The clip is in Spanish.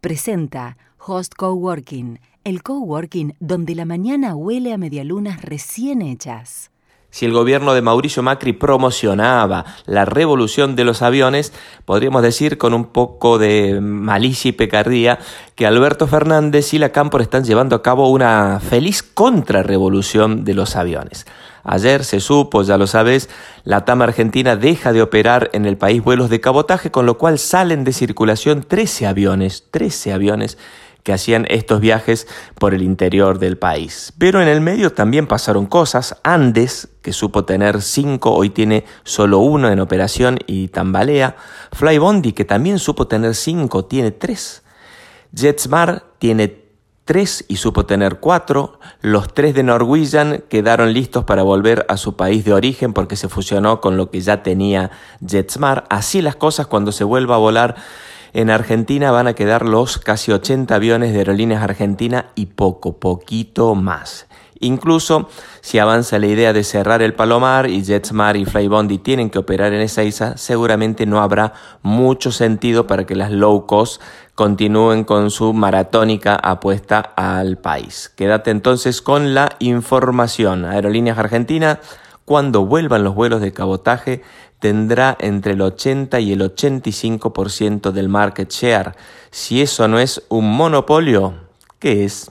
presenta Host Coworking, el coworking donde la mañana huele a medialunas recién hechas. Si el gobierno de Mauricio Macri promocionaba la revolución de los aviones, podríamos decir con un poco de malicia y pecardía que Alberto Fernández y la Cámpora están llevando a cabo una feliz contrarrevolución de los aviones. Ayer se supo, ya lo sabes, la TAM Argentina deja de operar en el país vuelos de cabotaje, con lo cual salen de circulación 13 aviones, 13 aviones que hacían estos viajes por el interior del país. Pero en el medio también pasaron cosas. Andes, que supo tener cinco, hoy tiene solo uno en operación y tambalea. Flybondi, que también supo tener cinco, tiene tres. JetSmart tiene tres y supo tener cuatro. Los tres de Norwegian quedaron listos para volver a su país de origen porque se fusionó con lo que ya tenía JetSmart. Así las cosas cuando se vuelva a volar en Argentina van a quedar los casi 80 aviones de Aerolíneas Argentina y poco, poquito más. Incluso si avanza la idea de cerrar el Palomar y JetSmart y Flybondi tienen que operar en esa isla, seguramente no habrá mucho sentido para que las low cost continúen con su maratónica apuesta al país. Quédate entonces con la información. Aerolíneas Argentina, cuando vuelvan los vuelos de cabotaje, tendrá entre el 80 y el 85% del market share. Si eso no es un monopolio, ¿qué es?